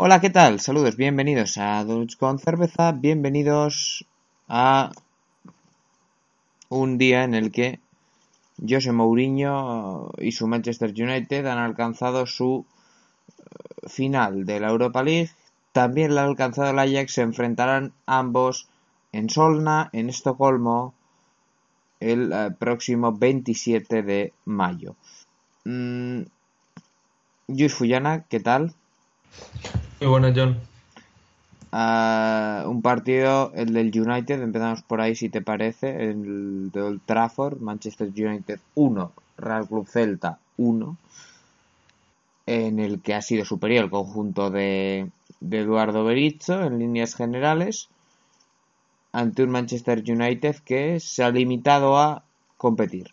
Hola, ¿qué tal? Saludos, bienvenidos a Dutch con Cerveza, bienvenidos a un día en el que José Mourinho y su Manchester United han alcanzado su eh, final de la Europa League. También la ha alcanzado el Ajax, se enfrentarán ambos en Solna, en Estocolmo, el eh, próximo 27 de mayo. Mm, Luis ¿qué tal? Muy buenas, John. Ah, un partido, el del United, empezamos por ahí si te parece, el de Old Trafford, Manchester United 1, Real Club Celta 1, en el que ha sido superior el conjunto de, de Eduardo Berizzo en líneas generales, ante un Manchester United que se ha limitado a competir.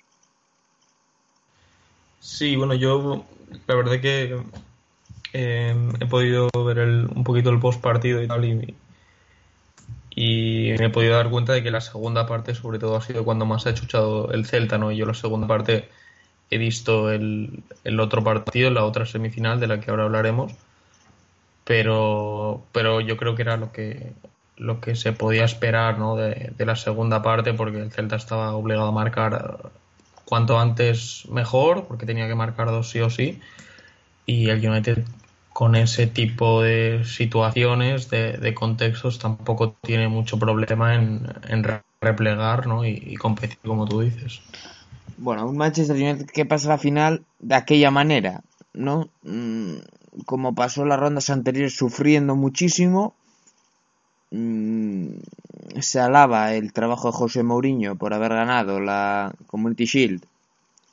Sí, bueno, yo la verdad que eh, he podido ver el, un poquito el post partido y tal y, me he podido dar cuenta de que la segunda parte sobre todo ha sido cuando más ha chuchado el Celta, ¿no? Y yo la segunda parte he visto el, el otro partido, la otra semifinal de la que ahora hablaremos, pero, pero yo creo que era lo que lo que se podía esperar ¿no? de la segunda parte porque el Celta estaba obligado a marcar cuanto antes mejor porque tenía que marcar dos sí o sí y el United con ese tipo de situaciones, de, contextos, tampoco tiene mucho problema en, en replegar ¿no? y, y, competir, como tú dices. Bueno, un Manchester United que pasa la final de aquella manera, ¿no? Mm, como pasó las rondas anteriores sufriendo muchísimo. Mm, se alaba el trabajo de José Mourinho por haber ganado la Community Shield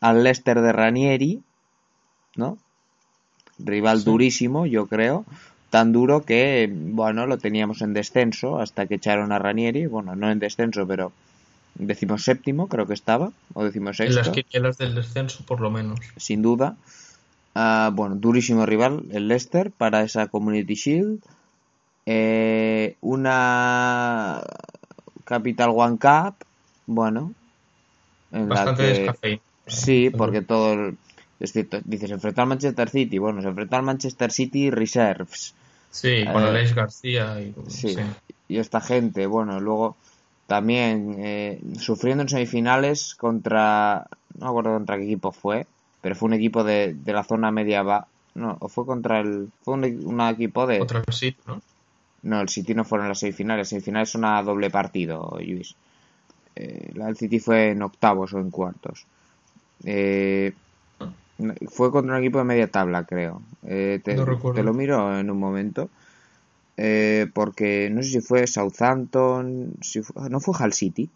al Leicester de Ranieri, ¿no? Rival sí. durísimo, yo creo, tan duro que, bueno, lo teníamos en descenso hasta que echaron a Ranieri, bueno, no en descenso, pero decimos séptimo, creo que estaba, o decimos sexto. En las quinielas del descenso, por lo menos. Sin duda. Uh, bueno, durísimo rival, el Leicester, para esa Community Shield. Eh, una Capital One Cup, bueno. En Bastante la que... descafeinado. Sí, porque todo el dices, enfrentar al Manchester City. Bueno, se enfrenta al Manchester City Reserves. Sí, con eh, Alex García y, sí, sí. y esta gente. Bueno, luego también eh, sufriendo en semifinales contra. No me acuerdo contra qué equipo fue, pero fue un equipo de, de la zona media. Va, no, o fue contra el. Fue un, un equipo de. Contra el City, ¿no? No, el City no fueron las semifinales. Semifinales son a doble partido, Luis. Eh, la del City fue en octavos o en cuartos. Eh, fue contra un equipo de media tabla, creo. Eh, te, no te, lo miro en un momento. Eh, porque no sé si fue Southampton. Si fue, no fue Hull City.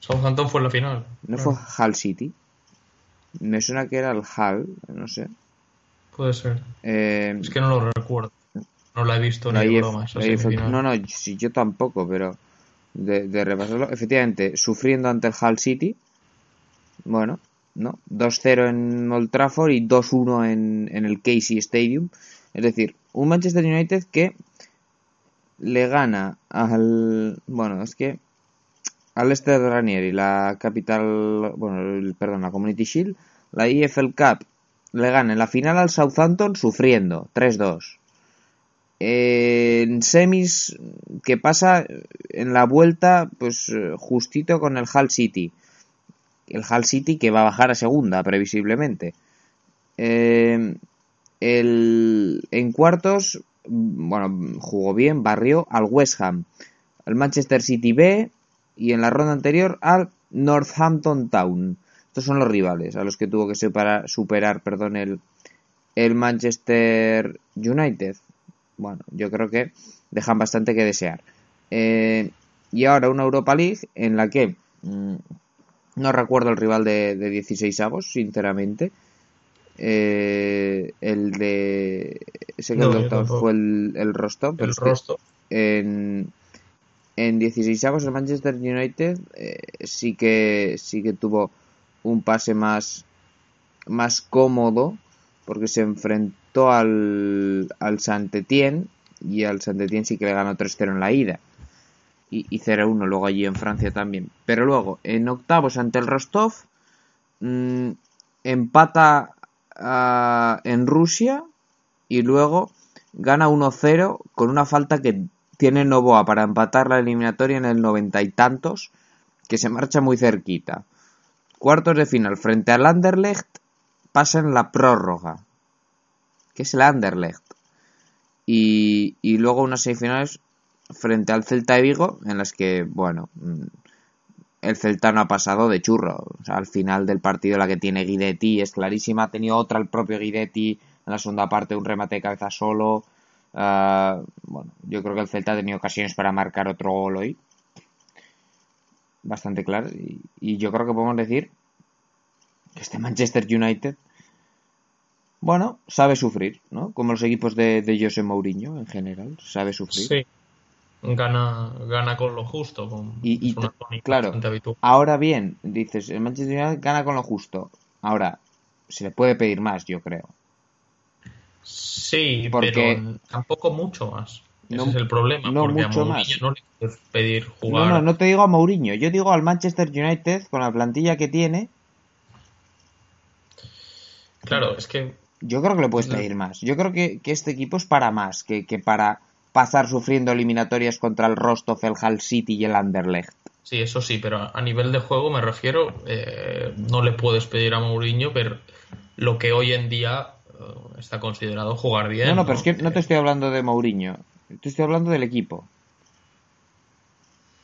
Southampton fue en la final. No claro. fue Hull City. Me suena que era el Hull, no sé. Puede ser. Eh, es que no lo recuerdo. No la he visto ni de broma. No, no, sí, yo tampoco, pero de, de repasarlo. Efectivamente, sufriendo ante el Hull City. Bueno, ¿no? 2-0 en Old Trafford y 2-1 en, en, el Casey Stadium. Es decir, un Manchester United que le gana al. Bueno, es que. Al este de Ranieri, la capital. Bueno, el, perdón, la Community Shield. La EFL Cup le gana en la final al Southampton sufriendo. 3-2. En semis, que pasa en la vuelta, pues justito con el Hull City el Hull City que va a bajar a segunda previsiblemente. Eh, el, en cuartos, bueno, jugó bien, barrió al West Ham, al Manchester City B y en la ronda anterior al Northampton Town. Estos son los rivales a los que tuvo que superar, perdón, el, el Manchester United. Bueno, yo creo que dejan bastante que desear. Eh, y ahora una Europa League en la que mmm, no recuerdo el rival de, de 16 avos, sinceramente. Eh, el de. Sé que no, el doctor fue el, el Rostov. El Rostov. En, en 16 avos, el Manchester United eh, sí, que, sí que tuvo un pase más, más cómodo porque se enfrentó al, al Saint-Étienne y al Saint-Étienne sí que le ganó 3-0 en la ida y, y 0-1 luego allí en Francia también. Pero luego, en octavos ante el Rostov, mmm, empata uh, en Rusia y luego gana 1-0 con una falta que tiene Novoa para empatar la eliminatoria en el noventa y tantos, que se marcha muy cerquita. Cuartos de final frente al Anderlecht pasa en la prórroga, que es el Anderlecht. Y, y luego unas semifinales frente al Celta de Vigo, en las que, bueno, mm, el Celta no ha pasado de churro. Al final del partido la que tiene Guidetti es clarísima. Ha tenido otra el propio Guidetti en la segunda parte, un remate de cabeza solo. Ah, bueno, yo creo que el Celta ha tenido ocasiones para marcar otro gol hoy. Bastante claro. Y, yo creo que podemos decir que este Manchester United, bueno, sabe sufrir, ¿no? Como los equipos de, de José Mourinho en general, sabe sufrir. Sí. Gana, gana con lo justo. Con, y, claro, ahora bien, dices, el Manchester United gana con lo justo. Ahora, se le puede pedir más, yo creo. Sí, pero tampoco mucho más. Ese es el problema. No mucho más. no le puedes pedir jugar. No, no, no te digo a Mourinho. Yo digo al Manchester United con la plantilla que tiene. Claro, es que. Yo creo que le puedes pedir más. Yo creo que, este equipo es para más que, para pasar sufriendo eliminatorias contra el Rostov, el Hull City y el Anderlecht. Sí, eso sí, pero a nivel de juego me refiero, eh, no le puedes pedir a Mourinho, pero lo que hoy en día está considerado jugar bien. No, no, pero es que no te estoy hablando de Mourinho, te estoy hablando del equipo.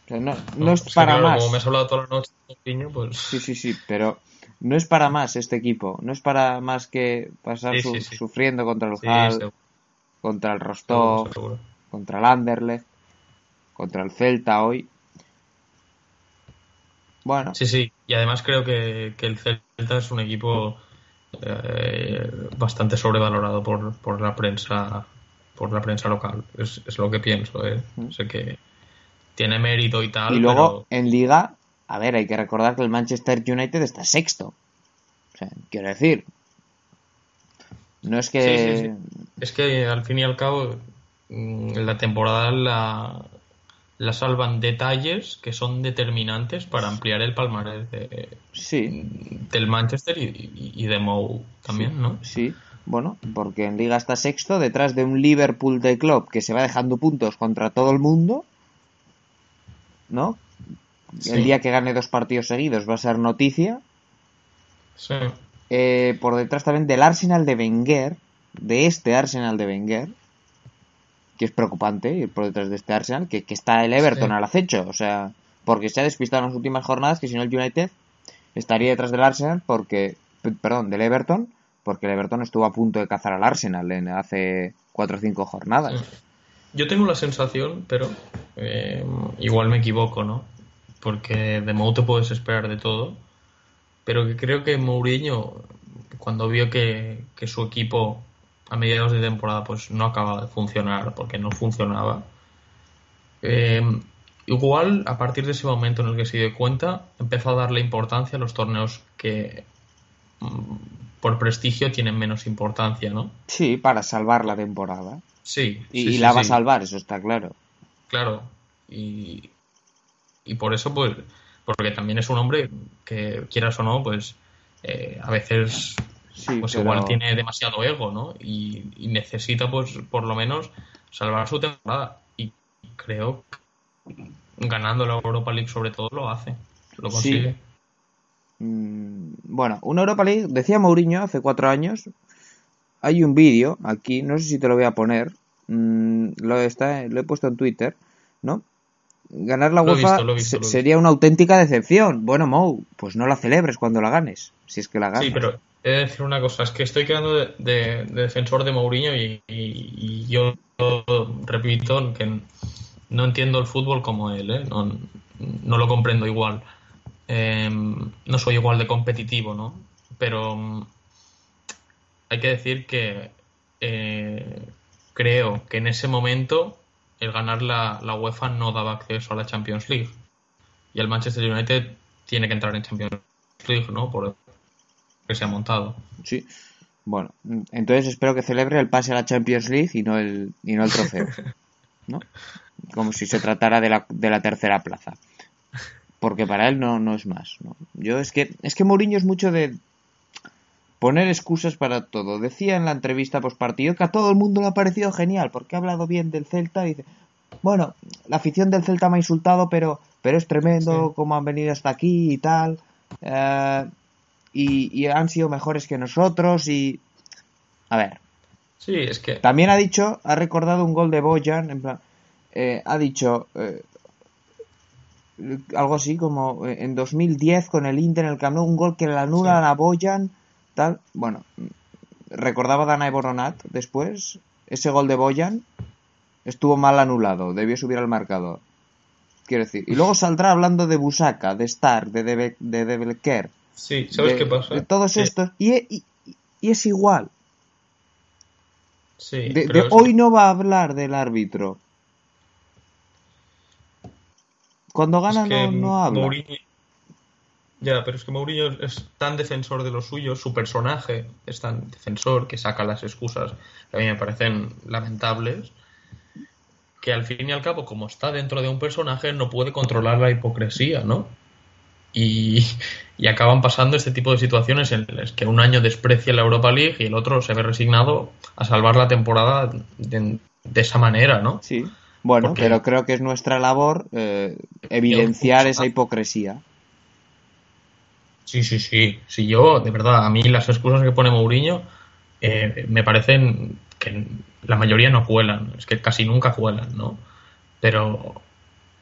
no, no, es para más. Como me has hablado toda la noche de Mourinho, pues. Sí, sí, sí, pero no es para más este equipo. No es para más que pasar sufriendo contra el Hall, contra el Rostov, contra el Anderlecht, contra el Celta hoy. Bueno. Sí, sí, y además creo que, que el Celta es un equipo eh, bastante sobrevalorado por, por, la prensa por la prensa local es, es lo que pienso ¿eh? Mm. sé que tiene mérito y tal y luego en liga a ver hay que recordar que el Manchester United está sexto o sea, quiero decir no es que es que al fin y al cabo la temporada la, la salvan detalles que son determinantes para ampliar el palmarés de, del Manchester y, de Mou también, ¿no? Sí, bueno, porque en Liga está sexto detrás de un Liverpool de club que se va dejando puntos contra todo el mundo, ¿no? El día que gane dos partidos seguidos va a ser noticia. Sí. Eh, por detrás también del Arsenal de Wenger, de este Arsenal de Wenger, que es preocupante ir por detrás de este Arsenal, que, está el Everton al acecho, o sea, porque se ha despistado en las últimas jornadas que si no el United estaría detrás del Arsenal porque, perdón, del Everton, porque el Everton estuvo a punto de cazar al Arsenal en hace cuatro o cinco jornadas. Yo tengo la sensación, pero eh, igual me equivoco, ¿no? Porque de Mou te puedes esperar de todo, pero que creo que Mourinho, cuando vio que, que su equipo a mediados de temporada pues no acaba de funcionar porque no funcionaba. Eh, igual a partir de ese momento en el que se dio cuenta empezó a darle importancia a los torneos que mm, por prestigio tienen menos importancia, ¿no? Sí, para salvar la temporada. Sí. Y, la va a salvar, eso está claro. Claro. Y, y por eso, pues, porque también es un hombre que, quieras o no, pues eh, a veces pues igual tiene demasiado ego, ¿no? Y, necesita, pues, por lo menos salvar su temporada. Y creo que ganando la Europa League sobre todo lo hace, lo consigue. Mm, bueno, una Europa League, decía Mourinho hace cuatro años, hay un vídeo aquí, no sé si te lo voy a poner, mm, lo, está, lo he puesto en Twitter, ¿no? Ganar la UEFA sería una auténtica decepción. Bueno, Mou, pues no la celebres cuando la ganes, si es que la ganas. Sí, pero he de decir una cosa, es que estoy quedando de, defensor de Mourinho y, yo repito que no entiendo el fútbol como él, ¿eh? no, lo comprendo igual. Em, no soy igual de competitivo, ¿no? Pero mm, hay que decir que eh, creo que en ese momento el ganar la, la UEFA no daba acceso a la Champions League. Y el Manchester United tiene que entrar en Champions League, ¿no? Por, que se ha montado. Sí. Bueno, entonces espero que celebre el pase a la Champions League y no el, y no el trofeo. ¿No? Como si se tratara de la, de la tercera plaza. Porque para él no, no es más. ¿no? Yo es que, es que Mourinho es mucho de. poner excusas para todo. Decía en la entrevista post partido que a todo el mundo le ha parecido genial porque ha hablado bien del Celta y dice, bueno, la afición del Celta me ha insultado, pero, pero es tremendo cómo han venido hasta aquí y tal. Eh, y, han sido mejores que nosotros y... A ver. Sí, es que... También ha dicho, ha recordado un gol de Boyan, en plan, eh, ha dicho eh, algo así como en 2010 con el Inter en el Camp Nou, un gol que le anula a Boyan bueno, recordaba Dana Boronat después, ese gol de Boyan estuvo mal anulado, debió subir al marcador. Quiero decir, y luego saldrá hablando de Busaka, de Stark, de, de, de Sí, ¿sabes qué pasa? De todos estos, y, es igual. Sí, de, hoy no va a hablar del árbitro. Cuando gana no, no habla. Ya, pero es que Mourinho es tan defensor de lo suyo, su personaje es tan defensor que saca las excusas que a mí me parecen lamentables, que al fin y al cabo, como está dentro de un personaje, no puede controlar la hipocresía, ¿no? Y, acaban pasando este tipo de situaciones en las que un año desprecia la Europa League y el otro se ve resignado a salvar la temporada de, esa manera, ¿no? Sí, bueno, pero creo que es nuestra labor eh, evidenciar esa hipocresía. Sí, sí, sí. Sí, yo, de verdad, a mí las excusas que pone Mourinho eh, me parecen que la mayoría no cuelan. Es que casi nunca cuelan, ¿no? Pero,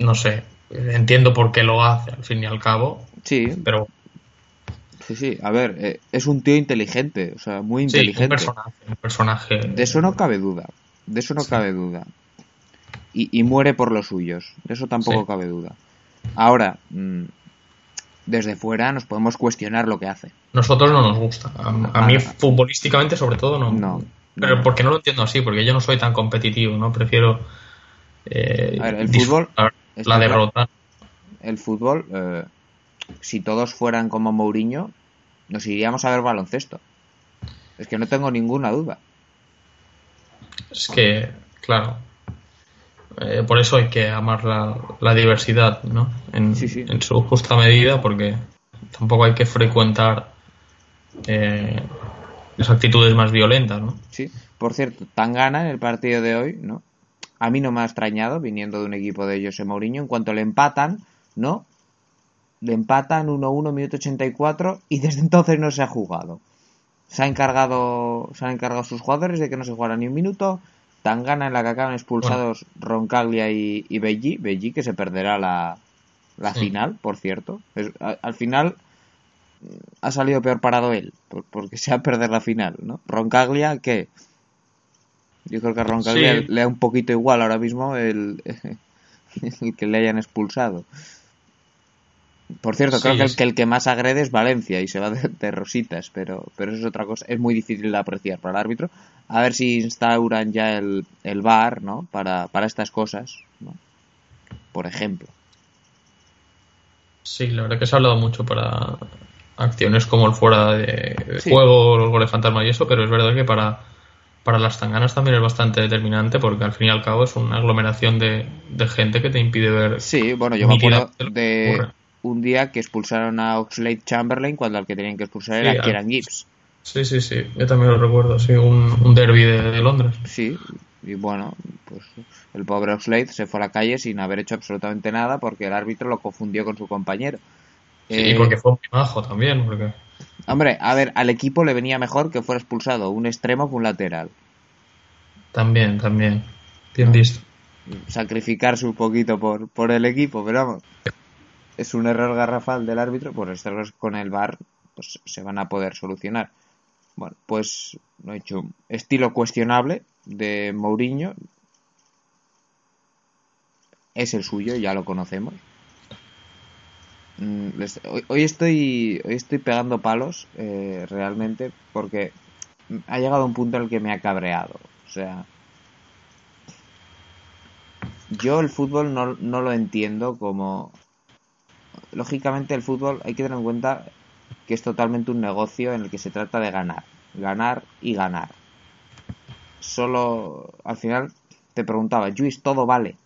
no sé. Entiendo por qué lo hace, al fin y al cabo. Sí. Pero. Sí, sí. A ver, eh, es un tío inteligente, o sea, muy inteligente. un personaje, un personaje. De eso no cabe duda. De eso no cabe duda. Y, muere por los suyos. De eso tampoco cabe duda. Ahora, mm, desde fuera nos podemos cuestionar lo que hace. Nosotros no nos gusta. A, mí futbolísticamente sobre todo no. No. Pero porque no lo entiendo así, porque yo no soy tan competitivo, ¿no? Prefiero eh, el fútbol la derrota. El fútbol, eh, si todos fueran como Mourinho, nos iríamos a ver baloncesto. Es que no tengo ninguna duda. Es que, claro, eh, por eso hay que amar la, diversidad, ¿no? En, su justa medida, porque tampoco hay que frecuentar eh, las actitudes más violentas, ¿no? Sí, por cierto, tan gana en el partido de hoy, ¿no? A mí no me ha extrañado, viniendo de un equipo de José Mourinho, en cuanto le empatan, ¿no? Le empatan 1-1, minuto 84, y desde entonces no se ha jugado. Se ha encargado, se han encargado sus jugadores de que no se jugara ni un minuto, gana en la que acaban expulsados Roncaglia y, y Belli. que se perderá la, final, por cierto. al final ha salido peor parado él, porque se va a perder la final, ¿no? Roncaglia, ¿qué? Yo creo que a Roncaglia le da un poquito igual ahora mismo el, el que le hayan expulsado. Por cierto, creo que el, que el, que más agrede es Valencia y se va de, rositas, pero, pero eso es otra cosa. Es muy difícil de apreciar para el árbitro. A ver si instauran ya el, el VAR, ¿no? Para, para estas cosas, ¿no? Por ejemplo. Sí, la verdad que se ha hablado mucho para acciones como el fuera de, juego, los goles fantasma y eso, pero es verdad que para, para las tanganas también es bastante determinante porque al fin y al cabo es una aglomeración de, de gente que te impide ver. Sí, bueno, yo me acuerdo de un día que expulsaron a Oxlade Chamberlain cuando al que tenían que expulsar era Kieran Gibbs. Sí, sí, sí, yo también lo recuerdo, sí, un, un derby de, Londres. Sí, y bueno, pues el pobre Oxlade se fue a la calle sin haber hecho absolutamente nada porque el árbitro lo confundió con su compañero. Sí, y porque fue muy bajo también, porque... Hombre, a ver, al equipo le venía mejor que fuera expulsado un extremo que un lateral. También, también. Bien visto. Sacrificarse un poquito por, por el equipo, pero vamos es un error garrafal del árbitro, pues estos errores con el VAR pues, se van a poder solucionar. Bueno, pues lo he hecho. Estilo cuestionable de Mourinho. Es el suyo, ya lo conocemos. Mm, hoy, estoy hoy estoy pegando palos eh, realmente porque ha llegado un punto en el que me ha cabreado. O sea, yo el fútbol no, no lo entiendo como lógicamente el fútbol hay que tener en cuenta que es totalmente un negocio en el que se trata de ganar, ganar y ganar. Solo al final te preguntaba, Luis, todo vale.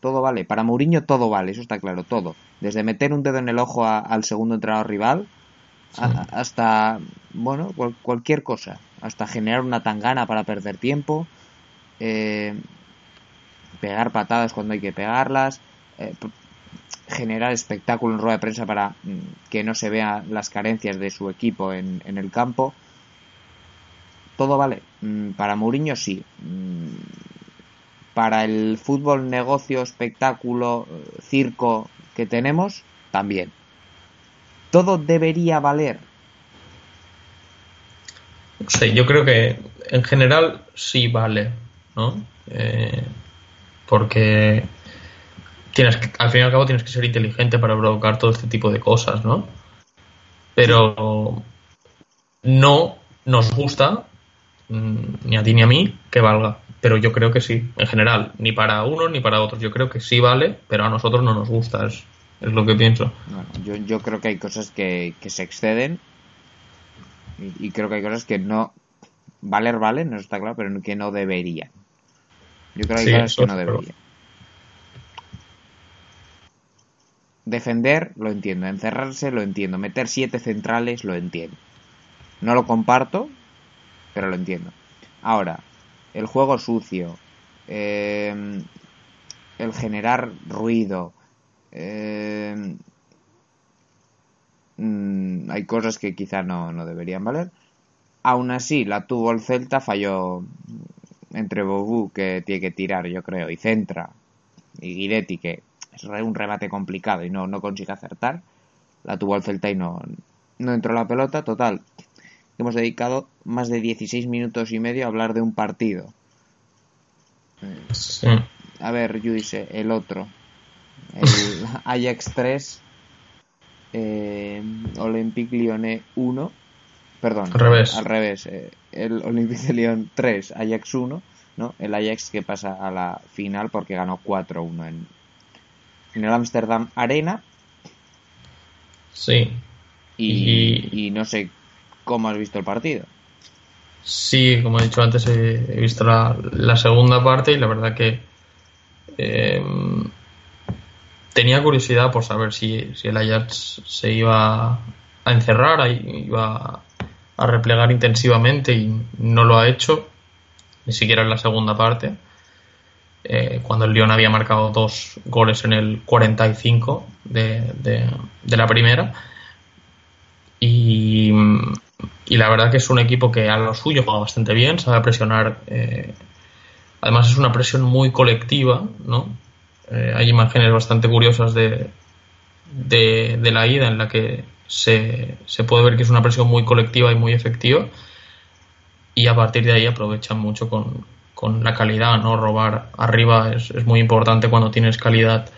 Todo vale. Para Mourinho todo vale, eso está claro, todo. Desde meter un dedo en el ojo al segundo entrenador rival hasta bueno, cualquier cosa, hasta generar una tangana para perder tiempo, eh, pegar patadas cuando hay que pegarlas, eh, generar espectáculo en rueda de prensa para mm, que no se vean las carencias de su equipo en, en el campo. Todo vale. Mm, para Mourinho sí. Mm, para el fútbol, negocio, espectáculo, eh, circo que tenemos, también. Todo debería valer. No sé, yo creo que en general sí vale, ¿no? Eh, porque tienes que, al fin y al cabo tienes que ser inteligente para provocar todo este tipo de cosas, ¿no? Pero no nos gusta, mm, ni a ti ni a mí, que valga. Pero yo creo que sí, en general, ni para unos ni para otros. Yo creo que sí vale, pero a nosotros no nos gusta, es, lo que pienso. yo, yo creo que hay cosas que, se exceden y, creo que hay cosas que no. Valer vale, no está claro, pero que no deberían. Yo creo que hay cosas que no deberían. Defender, lo entiendo. Encerrarse, lo entiendo. Meter siete centrales, lo entiendo. No lo comparto, pero lo entiendo. Ahora, el juego sucio, em, el generar ruido, em, mm, hay cosas que quizá no, no, deberían valer. Aún así, la tuvo el Celta, falló entre Bobú, que tiene que tirar, yo creo, y Centra, y Guidetti, que es un remate complicado y no, no consigue acertar. La tuvo el Celta y no, no entró la pelota. Total, hemos dedicado más de 16 minutos y medio a hablar de un partido. A ver, yo dice el otro. El Ajax 3, eh, Olympique Lyonnais 1. Perdón, al revés. Al revés. Eh, el Olympique de Lyon 3, Ajax 1. ¿no? El Ajax que pasa a la final porque ganó 4-1 en, en el Amsterdam Arena. Sí. Y, no sé cómo has visto el partido. Sí, como he dicho antes, he, visto la, segunda parte y la verdad que eh, tenía curiosidad por saber si, si, el Ajax se iba a encerrar, iba a replegar intensivamente y no lo ha hecho, ni siquiera en la segunda parte. Eh, cuando el Lyon había marcado dos goles en el 45 de, de, la primera. Y, la verdad que es un equipo que a lo suyo juega bastante bien, sabe presionar. Eh, además es una presión muy colectiva, ¿no? Eh, hay imágenes bastante curiosas de, de, la ida en la que se, se puede ver que es una presión muy colectiva y muy efectiva y a partir de ahí aprovechan mucho con, con la calidad, ¿no? Robar arriba es, muy importante cuando tienes calidad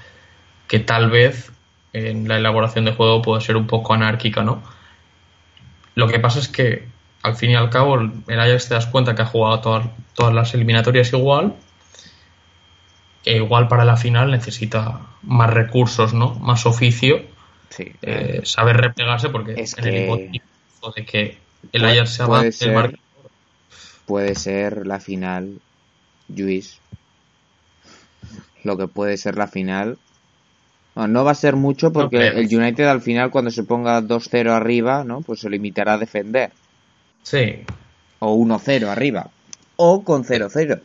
que tal vez en la elaboración de juego puede ser un poco anárquica, ¿no? Lo que pasa es que al fin y al cabo el Ajax te das cuenta que ha jugado todas, todas las eliminatorias igual e igual para la final necesita más recursos, ¿no? Más oficio, sí, eh, saber replegarse porque es en el equipo de que el Ajax se avance el puede ser la final Luis, lo que puede ser la final. No, va a ser mucho porque el United al final cuando se ponga 2-0 arriba, ¿no? Pues se limitará a defender. Sí. O 1-0 arriba. O con 0-0.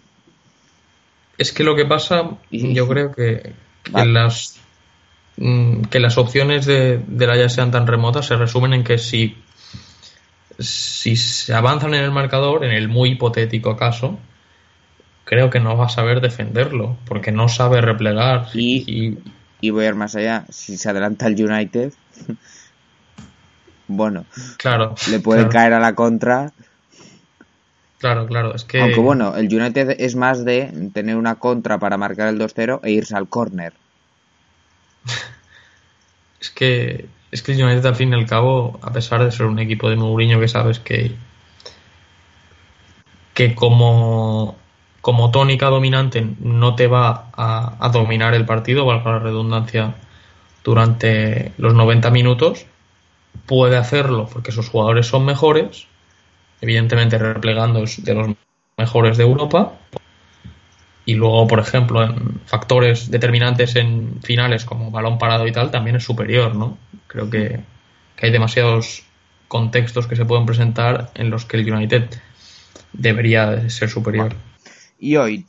Es que lo que pasa, yo creo que, las mm, que las opciones de, de la ya sean tan remotas se resumen en que si si se avanzan en el marcador, en el muy hipotético caso, creo que no va a saber defenderlo, porque no sabe replegar. Y, y, voy a ir más allá, si se adelanta el United, bueno, claro, le puede caer a la contra. Claro, claro, es que... Aunque bueno, el United es más de tener una contra para marcar el 2-0 e irse al córner. es que es que el United al fin y al cabo, a pesar de ser un equipo de Mourinho que sabes que que como como tónica dominante no te va a, dominar el partido, valga la redundancia, durante los 90 minutos, puede hacerlo porque sus jugadores son mejores, evidentemente replegando de los mejores de Europa, y luego, por ejemplo, en factores determinantes en finales como balón parado y tal, también es superior, ¿no? Creo que, que hay demasiados contextos que se pueden presentar en los que el United debería ser superior. Y hoy,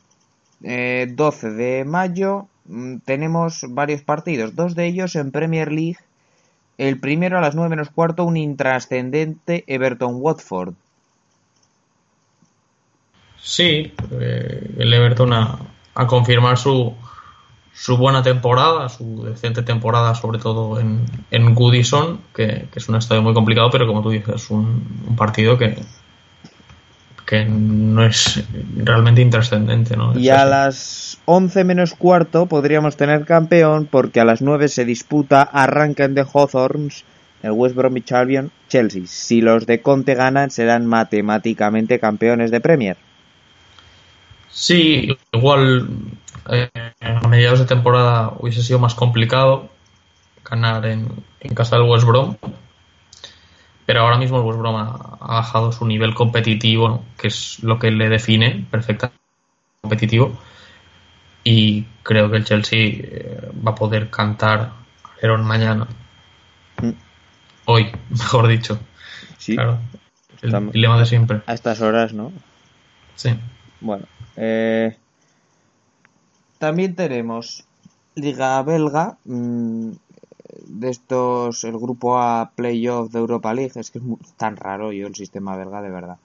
12 eh, de mayo, mm, tenemos varios partidos, dos de ellos en Premier League. El primero a las 9 menos cuarto, un intrascendente Everton-Watford. Sí, eh, el Everton a, a confirmar su, su buena temporada, su decente temporada, sobre todo en, en Goodison, que, es un estadio muy complicado, pero como tú dices, es un, partido que, que no es realmente intrascendente. ¿no? Y a las 11 menos cuarto podríamos tener campeón, porque a las 9 se disputa Arranquen de Hawthorns el West Bromwich Albion Chelsea. Si los de Conte ganan, serán matemáticamente campeones de Premier. Sí, igual eh, a mediados de temporada hubiese sido más complicado ganar en, casa del West Brom. Pero ahora mismo el West Brom ha, bajado su nivel competitivo, que es lo que le define perfectamente competitivo. Y creo que el Chelsea eh, va a poder cantar a mañana. Mm. Hoy, mejor dicho. Sí. Claro. El dilema de siempre. A estas horas, ¿no? Sí. Bueno. Eh, también tenemos Liga Belga, mm, de estos, el grupo A Playoff de Europa League, es que es tan raro yo el sistema belga, de verdad.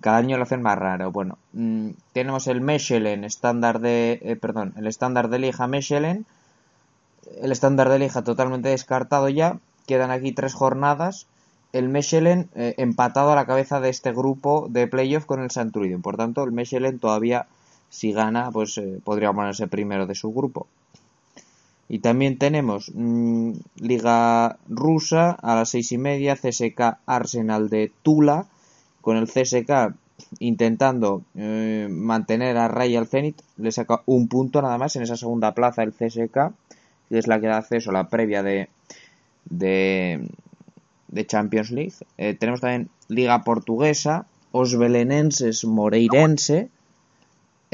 Cada año lo hacen más raro. Bueno, mm, tenemos el Mechelen, estándar de, eh, perdón, el estándar de Liga Mechelen, el estándar de Liga totalmente descartado ya, quedan aquí tres jornadas, el Mechelen eh, empatado a la cabeza de este grupo de playoff con el Santruiden. Por tanto, el Mechelen todavía si gana, pues eh, podría ponerse primero de su grupo. Y también tenemos mm, Liga Rusa a las seis y media, CSK Arsenal de Tula, con el CSK intentando eh, mantener a Ray al Zenit, le saca un punto nada más en esa segunda plaza el CSK, que es la que da acceso a la previa de, de, Champions League. Eh, tenemos también Liga Portuguesa, Osbelenenses Moreirense,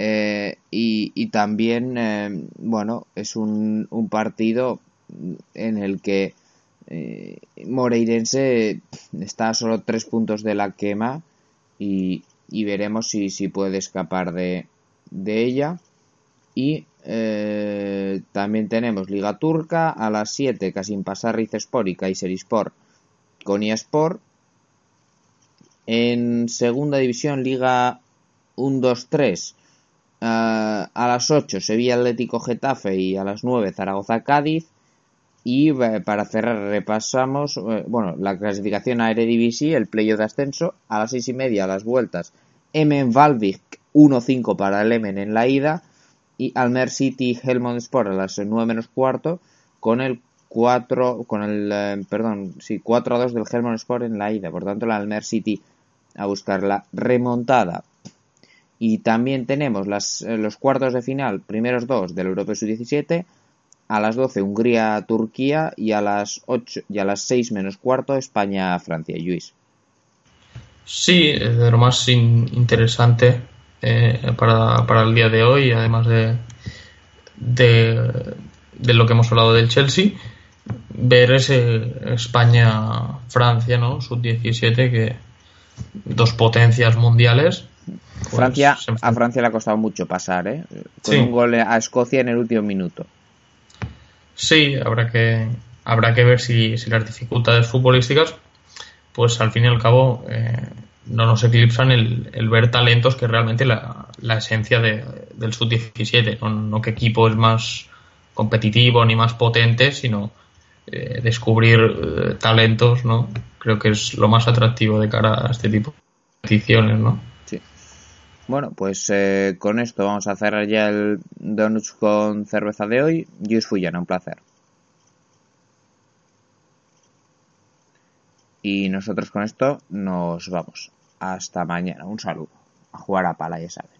eh, y, también, eh, bueno, es un, un, partido en el que eh, Moreirense está a solo tres puntos de la quema y, y veremos si, si, puede escapar de, de ella. Y también tenemos Liga Turca a las 7, casi sin pasar Rizespor y Kayserispor con Iaspor. En segunda división, Liga 1-2-3 a las 8 Sevilla Atlético Getafe y a las 9 Zaragoza Cádiz. Y eh, para cerrar repasamos eh, bueno la clasificación a Eredivisie, el playo de ascenso, a las 6 y media las vueltas. Emen Valvik 1-5 para el Emen en la ida. Y Almer City Helmond Sport a las 9 menos cuarto con el 4 con el eh, perdón, sí, 4 a 2 del Helmond Sport en la ida, por tanto la Almer City a buscar la remontada y también tenemos las, eh, los cuartos de final, primeros dos del Europeo Sub-17, a las 12 Hungría-Turquía y a las 8 y a las 6 menos cuarto España-Francia. Luis. Sí, es de lo más interesante eh, para, el día de hoy, además de, de, de, lo que hemos hablado del Chelsea, ver ese España-Francia, ¿no? Sub-17, que dos potencias mundiales pues Francia, a Francia le ha costado mucho pasar, ¿eh? Con un gol a Escocia en el último minuto. Sí, habrá que, habrá que ver si, las dificultades futbolísticas, pues al fin y al cabo, eh, no nos eclipsan el, ver talentos que realmente la, la esencia del sub-17, no, no qué equipo es más competitivo ni más potente, sino eh, descubrir eh, talentos, ¿no? Creo que es lo más atractivo de cara a este tipo de competiciones, ¿no? Bueno, pues eh, con esto vamos a cerrar ya el Donuts con cerveza de hoy. Luis Fullana, un placer. Y nosotros con esto nos vamos. Hasta mañana. Un saludo. A jugar a pala, ya sabes.